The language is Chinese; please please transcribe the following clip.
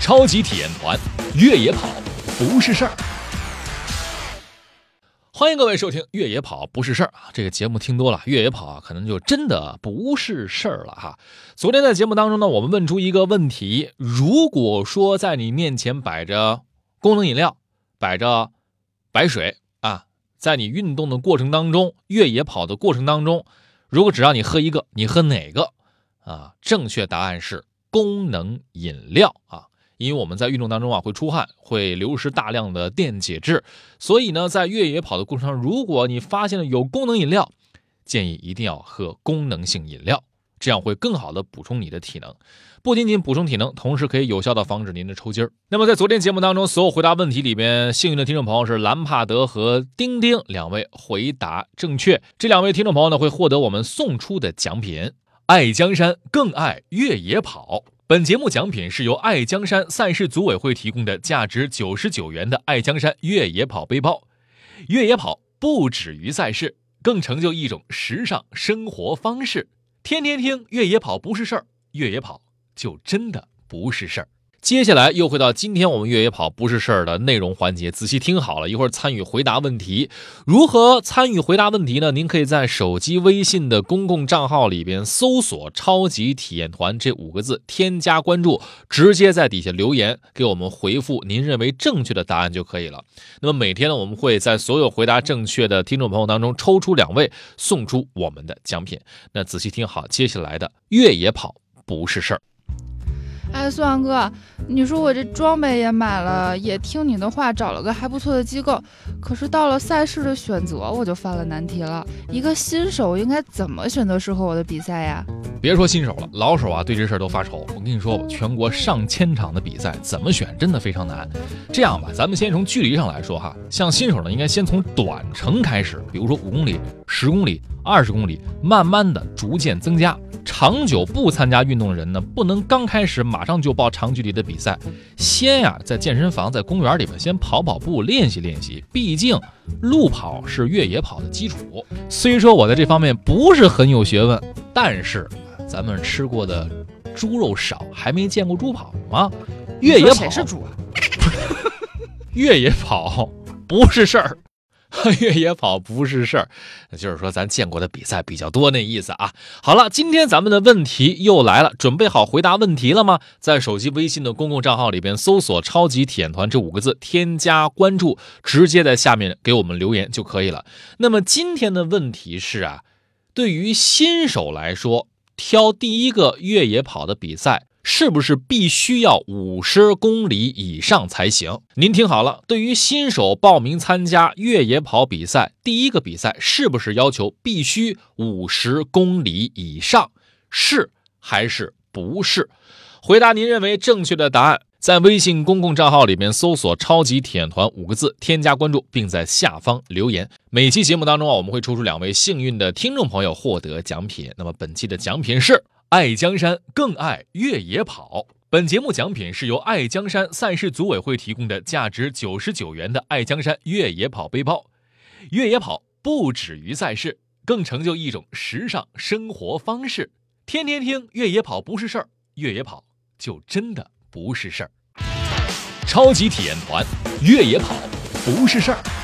超级体验团，越野跑不是事儿。欢迎各位收听《越野跑不是事儿》啊！这个节目听多了，越野跑啊，可能就真的不是事儿了哈。昨天在节目当中呢，我们问出一个问题：如果说在你面前摆着功能饮料，摆着白水啊，在你运动的过程当中，越野跑的过程当中，如果只让你喝一个，你喝哪个啊？正确答案是功能饮料啊。因为我们在运动当中啊会出汗，会流失大量的电解质，所以呢，在越野跑的过程中，如果你发现了有功能饮料，建议一定要喝功能性饮料，这样会更好的补充你的体能。不仅仅补充体能，同时可以有效的防止您的抽筋儿。那么在昨天节目当中，所有回答问题里边，幸运的听众朋友是兰帕德和丁丁两位回答正确，这两位听众朋友呢会获得我们送出的奖品——爱江山更爱越野跑。本节目奖品是由爱江山赛事组委会提供的价值九十九元的爱江山越野跑背包。越野跑不止于赛事，更成就一种时尚生活方式。天天听越野跑不是事儿，越野跑就真的不是事儿。接下来又回到今天我们越野跑不是事儿的内容环节，仔细听好了，一会儿参与回答问题。如何参与回答问题呢？您可以在手机微信的公共账号里边搜索“超级体验团”这五个字，添加关注，直接在底下留言给我们回复您认为正确的答案就可以了。那么每天呢，我们会在所有回答正确的听众朋友当中抽出两位，送出我们的奖品。那仔细听好，接下来的越野跑不是事儿。哎，苏阳哥，你说我这装备也买了，也听你的话找了个还不错的机构，可是到了赛事的选择，我就犯了难题了。一个新手应该怎么选择适合我的比赛呀？别说新手了，老手啊，对这事儿都发愁。我跟你说，全国上千场的比赛，怎么选真的非常难。这样吧，咱们先从距离上来说哈，像新手呢，应该先从短程开始，比如说五公里、十公里、二十公里，慢慢的逐渐增加。长久不参加运动的人呢，不能刚开始马上就报长距离的比赛，先呀在健身房、在公园里边先跑跑步练习练习。毕竟路跑是越野跑的基础。虽说我在这方面不是很有学问，但是咱们吃过的猪肉少，还没见过猪跑吗？越野跑谁是猪啊？越野跑不是事儿。越野跑不是事儿，就是说咱见过的比赛比较多那意思啊。好了，今天咱们的问题又来了，准备好回答问题了吗？在手机微信的公共账号里边搜索“超级体验团”这五个字，添加关注，直接在下面给我们留言就可以了。那么今天的问题是啊，对于新手来说，挑第一个越野跑的比赛。是不是必须要五十公里以上才行？您听好了，对于新手报名参加越野跑比赛，第一个比赛是不是要求必须五十公里以上？是还是不是？回答您认为正确的答案，在微信公共账号里面搜索“超级体验团”五个字，添加关注，并在下方留言。每期节目当中啊，我们会抽出两位幸运的听众朋友获得奖品。那么本期的奖品是。爱江山更爱越野跑。本节目奖品是由爱江山赛事组委会提供的价值九十九元的爱江山越野跑背包。越野跑不止于赛事，更成就一种时尚生活方式。天天听越野跑不是事儿，越野跑就真的不是事儿。超级体验团，越野跑不是事儿。